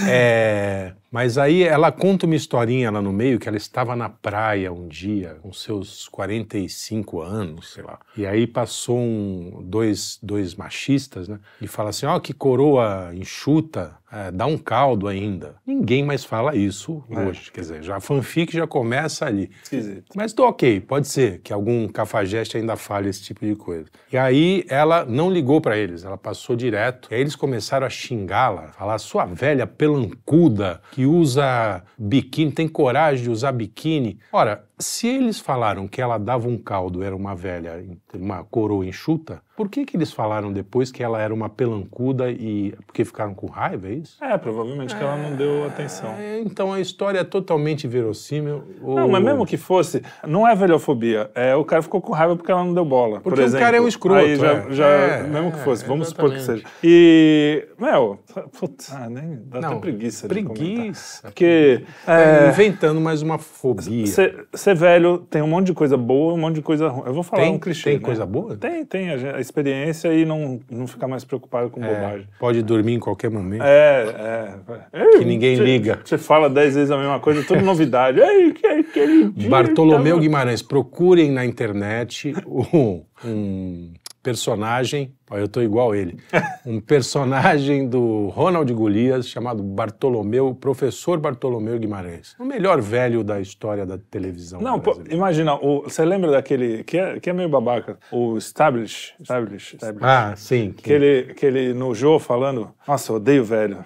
É, mas aí ela conta uma historinha lá no meio que ela estava na praia um dia, com seus 45 anos, sei lá. E aí passou um, dois, dois machistas, né? E fala assim: ó, que coroa enxuta, é, dá um caldo ainda. Ninguém mais fala isso hoje. Quer dizer, já a fanfic já começa ali. Esquisito. Mas tô ok, pode ser que algum cafajeste ainda fale esse tipo de coisa. E aí ela não ligou pra eles, ela passou direto. E aí eles começaram a xingá-la, falar sua velha pelancuda que usa biquíni, tem coragem de usar biquíni. Ora, se eles falaram que ela dava um caldo, era uma velha, uma coroa enxuta, por que que eles falaram depois que ela era uma pelancuda e porque ficaram com raiva, é isso? É, provavelmente que ela não deu atenção. É, então a história é totalmente verossímil. Não, mas mesmo que fosse, não é velhofobia. É, o cara ficou com raiva porque ela não deu bola. Porque por o exemplo. cara é um escroto, Aí já, é. já- É, mesmo que é, fosse, vamos supor que seja. E, meu, putz, ah, nem, dá até preguiça preguiça. Porque É, é, inventando mais uma fobia. ser, ser velho tem um monte de coisa boa um monte de coisa ruim. Eu vou falar Tem- um clichê. tem né? coisa boa? Tem, tem. A, experiência e não, não ficar mais preocupado com É, bobagem. pode dormir em qualquer momento. É, é. Que ninguém liga. Você fala dez vezes a mesma coisa, tudo novidade. Ei, que, aquele dia Bartolomeu tava- Guimarães, procurem na internet um, um personagem, eu tô igual ele, um personagem do Ronald Golias chamado Bartolomeu, professor Bartolomeu Guimarães. O melhor velho da história da televisão Não, pô, imagina, você lembra daquele, que é, que é meio babaca, o Stablish, Stablish, Stablish. Ah, sim. Que ele, que ele no Jô falando, nossa, eu odeio velho.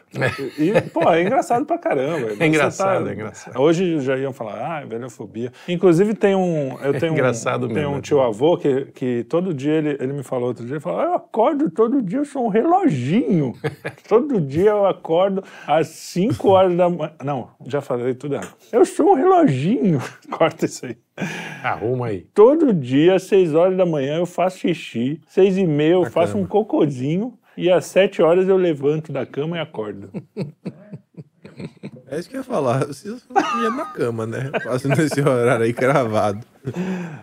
E, e, pô, é engraçado pra caramba. Você engraçado, tá- é engraçado. Hoje já iam falar, ah, velhofobia. Inclusive tem um, eu tenho engraçado um, mesmo, Tem um né? tio avô que, que todo dia ele, ele me falou outro dia, ele falou, eu acordo todo dia, eu sou um reloginho. todo dia eu acordo às 5 horas da manhã. Não, já falei tudo errado. Eu sou um reloginho. Corta isso aí. Arruma aí. Todo dia, às 6 horas da manhã, eu faço xixi. 6 e meia eu faço um cocôzinho. E às 7 horas eu levanto da cama e acordo. É isso que eu ia falar. Vocês ia na cama, né? Fazendo esse horário aí cravado.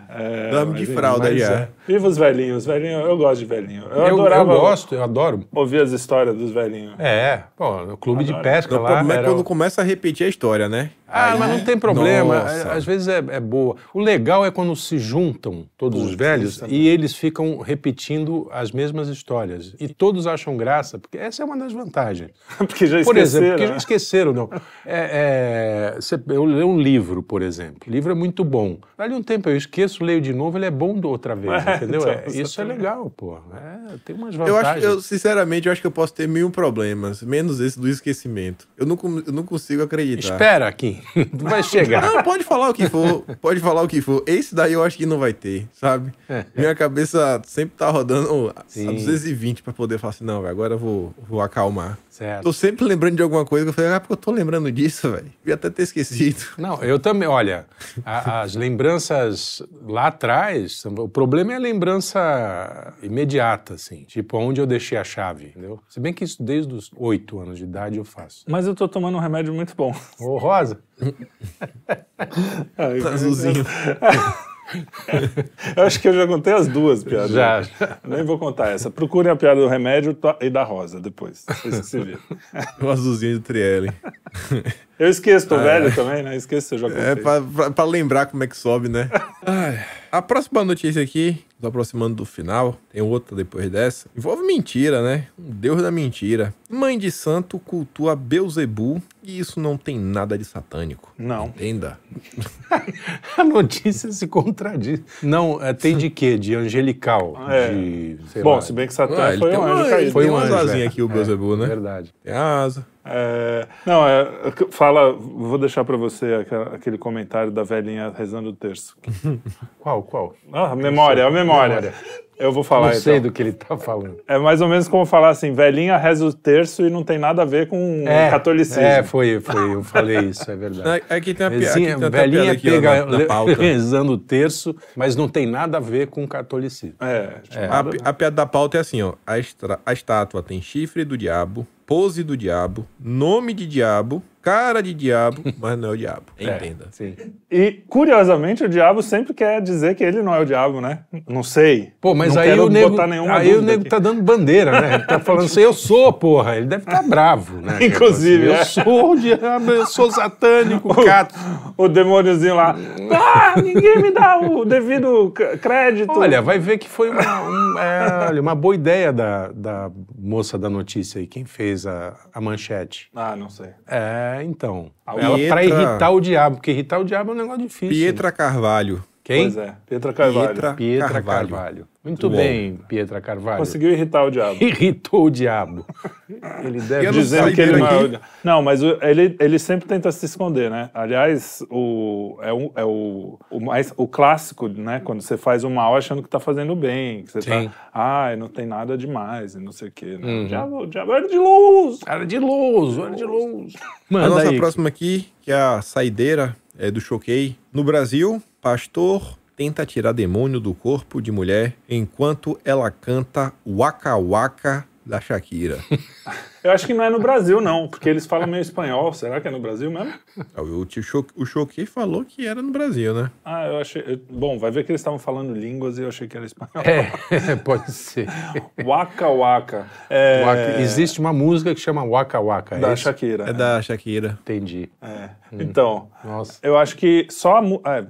É, Dame de enfim, fralda já. é. Viva os velhinhos. Os velhinhos, eu gosto de velhinho. Eu, Eu, eu adorava gosto, eu adoro. ouvir as histórias dos velhinhos. É, pô, o clube de Adoro. pesca O lá. problema é quando o- começa a repetir a história, né? Ah, Aí- mas não tem problema. Nossa. Às vezes é, é boa. O legal é quando se juntam todos os velhos e eles ficam repetindo as mesmas histórias. E todos acham graça, porque essa é uma das vantagens. Porque já Por exemplo, esqueceram. porque já né? esqueceram, não. É, é, você- eu leio um livro, por exemplo. O livro é muito bom. Dali um tempo eu esqueço, leio de novo, ele é bom do outra vez, É, entendeu? então, É, isso é legal, pô. É, tem umas Eu acho, vantagens. eu, sinceramente, eu acho que eu posso ter mil problemas, menos esse do esquecimento. Eu não, eu não consigo acreditar. Espera aqui, tu vai chegar. Não, pode falar o que for, pode falar o que for. Esse daí eu acho que não vai ter, sabe? Minha cabeça sempre tá rodando a Sim. 220 pra poder falar assim, não, velho, agora eu vou, vou acalmar. Certo. Tô sempre lembrando de alguma coisa que eu falei, ah, porque eu tô lembrando disso, velho. Devia até ter esquecido. Não, eu também, olha, a- as lembranças lá atrás, o problema é a lembrança imediata, assim, tipo onde eu deixei a chave, entendeu? Se bem que isso desde os oito anos de idade eu faço. Mas eu tô tomando um remédio muito bom. Ô, Rosa, Azulzinho. Eu acho que eu já contei as duas piadas. Já, Nem vou contar essa. Procurem a piada do remédio e da rosa depois. Vocês que se viram. O azulzinho do Trielle. Eu esqueço, tô velho também, né? Esqueço, eu já contei. É pra, pra- pra lembrar como é que sobe, né? A próxima notícia aqui, nos aproximando do final, tem outra depois dessa, envolve mentira, né? Um deus da mentira. Mãe de santo cultua Beuzebu e isso não tem nada de satânico. Não. Entenda. a notícia se contradiz. Não, é, tem de quê? De angelical, É. de, Bom, lá. se bem que Satã Ah, foi um anjo caído. Foi um anjo, asasinha é. aqui, o Beuzebu, né? Verdade. Tem asa. É, não, é, fala, vou deixar para você aquele comentário da velhinha rezando o terço. Qual, qual? Ah, a memória, a memória. Memória. Eu vou falar Não sei então. do que ele tá falando. É mais ou menos como falar assim, velhinha reza o terço e não tem nada a ver com catolicismo. É, foi, foi, eu falei isso, é verdade. Aqui tem a piada. Vezinha, aqui tem a velhinha aqui, ó, pega na, na pauta. rezando o terço, mas não tem nada a ver com catolicismo. É, A, chamada- pi- a piada da pauta é assim, ó. A, estra- a estátua tem chifre do diabo, pose do diabo, nome de diabo, cara de diabo, mas não é o diabo. Entenda. Sim. E, curiosamente, o diabo sempre quer dizer que ele não é o diabo, né? Não sei. Pô, mas não aí quero o nego, botar nenhuma aí o nego aqui. tá dando bandeira, né? Ele tá falando assim, eu sou, porra. Ele deve estar bravo, né? Inclusive, eu é. sou o diabo, eu sou satânico, cato. O demôniozinho lá. Ah, ninguém me dá o devido crédito. Olha, vai ver que foi uma, um- é, olha, uma boa ideia da, da moça da notícia aí, quem fez a, a manchete. Ah, não sei. É, então. A Ela, pra Pietra- irritar o diabo, porque irritar o diabo é um negócio difícil. Pietra Carvalho. Quem? Pois é, Pietra Carvalho. Pietra Pietra Carvalho. Carvalho. Muito Bom. bem, Pietra Carvalho. Conseguiu irritar o diabo. Irritou o diabo. Ele deve Eu não Dizendo sei que ele não é. Não, mas o- ele, ele sempre tenta se esconder, né? Aliás, o, é, um, é o, o, mais, o clássico, né? Quando você faz o mal achando que tá fazendo bem. Que você Sim. tá, ah, não tem nada demais e não sei o quê. Né? Uhum. O, diabo, o diabo era de luz. Era de luz, era de luz. A Manda nossa aí. próxima aqui, que é a saideira é do Choquei. No Brasil, pastor tenta tirar demônio do corpo de mulher enquanto ela canta Waka Waka da Shakira. Eu acho que não é no Brasil, não, porque eles falam meio espanhol. Será que é no Brasil mesmo? o, tio Cho- o Choquei falou que era no Brasil, né? Ah, eu achei. eu- bom, vai ver que eles estavam falando línguas e eu achei que era espanhol. É, pode ser. Waka Waka. É, Waka- Existe uma música que chama Waka Waka. é da isso? Shakira. É da Shakira. Entendi. É. Então, Nossa. eu acho que só a. é,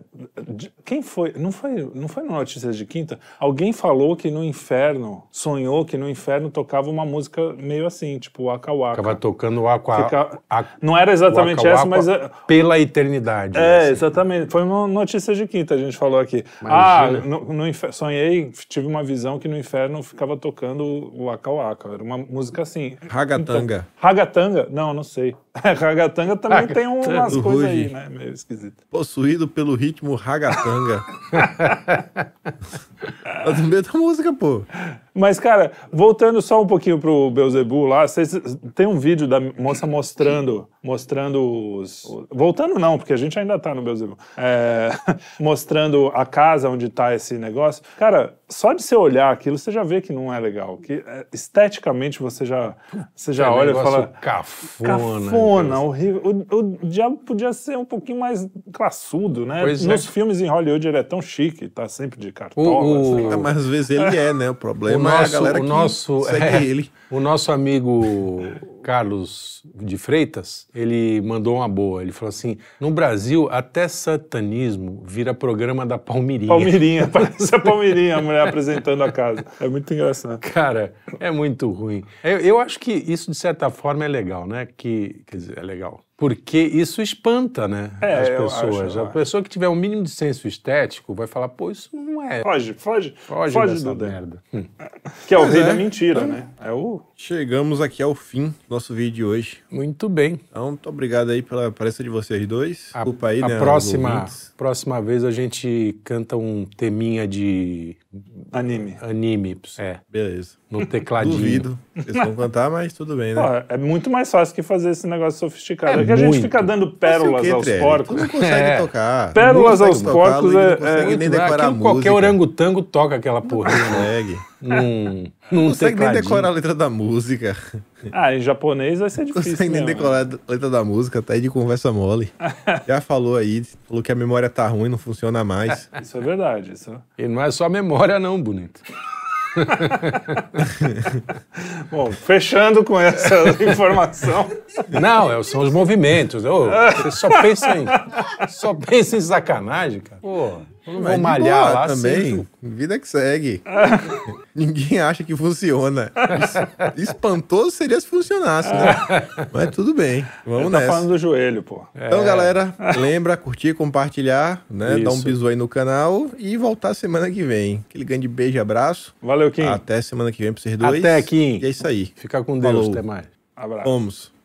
quem foi? Não foi, não foi no Notícias de Quinta? Alguém falou que no inferno, sonhou que no inferno tocava uma música meio assim, tipo Waka Waka. Ficava tocando o Aqua... Fica- a- Não era exatamente Waka essa, Waka mas. é- Pela eternidade. É, assim. exatamente. Foi uma notícia de quinta, a gente falou aqui. Ah, Imagina. no, no infer- sonhei, tive uma visão que no inferno ficava tocando o Waka Waka. Era uma música assim. Ragatanga. Ragatanga? Não, não sei. Ragatanga também tem umas coisas aí, né? Meio esquisito. Possuído pelo ritmo ragatanga. é do meio da música, pô. Mas, cara, voltando só um pouquinho pro Beuzebu lá, vocês, tem um vídeo da moça mostrando, mostrando os... Voltando não, porque a gente ainda tá no Beuzebu. É, mostrando a casa onde tá esse negócio. Cara, só de você olhar aquilo, você já vê que não é legal. Que é, esteticamente você já, você já É olha e fala... Cafona. Cafona, horrível. O, o diabo podia ser um pouquinho mais classudo, né? Pois é. Nos filmes em Hollywood ele é tão chique, tá sempre de cartola. O- o-. Ah, Mas às vezes ele é, né? O O é a nosso, galera o nosso, segue é, ele. o nosso amigo Carlos de Freitas, ele mandou uma boa. Ele falou assim: no Brasil, até satanismo vira programa da Palmirinha. Palmeirinha, parece a Palmeirinha, a mulher apresentando a casa. É muito engraçado. Cara, é muito ruim. Eu, eu acho que isso, de certa forma, é legal, né? Que, quer dizer, é legal. Porque isso espanta, né? É, as pessoas. acho, a acho. pessoa que tiver um mínimo de senso estético vai falar, pô, isso não é. Foge, foge, Foge, foge, dessa do merda. Hum. Que é o Pois rei é. da mentira, né? É o. Chegamos aqui ao fim do nosso vídeo de hoje. Muito bem. Então, muito obrigado aí pela presença de vocês dois. A, Desculpa aí, a né? próxima, próxima vez a gente canta um teminha de Anime. anime. É, Beleza. no tecladinho. Duvido. Vocês vão cantar, mas tudo bem, né? Pô, é muito mais fácil que fazer esse negócio sofisticado. É É, que a gente muito. fica dando pérolas aos Trelli? porcos. Tu não consegue É. tocar. Pérolas Não aos consegue tocar, porcos é- Não consegue é nem Muito- decorar a aquilo, música. qualquer orangotango toca aquela porrinha né? Consegue. Num, num Não consegue nem decorar a letra da música. Ah, em japonês vai ser Não difícil. consegue nem mesmo. decorar a letra da música, tá aí de conversa mole. Já falou aí, falou que a memória tá ruim, não funciona mais. Isso é verdade. Isso... E não é só memória, não, bonito. Bom, fechando com essa informação. Não, é- são os movimentos. Ô, você só pensa em. Só pensa em sacanagem, cara. Pô, não vou malhar lá também. assim. Vida que segue. Ninguém acha que funciona. Es- Espantoso seria se funcionasse, né? Mas tudo bem. Vamos Tá nessa. falando do joelho, pô. Então, galera, lembra, curtir, compartilhar, né? Dar um Isso. bisu aí no canal e voltar semana que vem. Aquele grande beijo e abraço. Valeu, Kim. Até semana que vem pra vocês dois. Até, Kim. E é isso aí. Fica com Deus, Falou. até mais. Abraço. Vamos.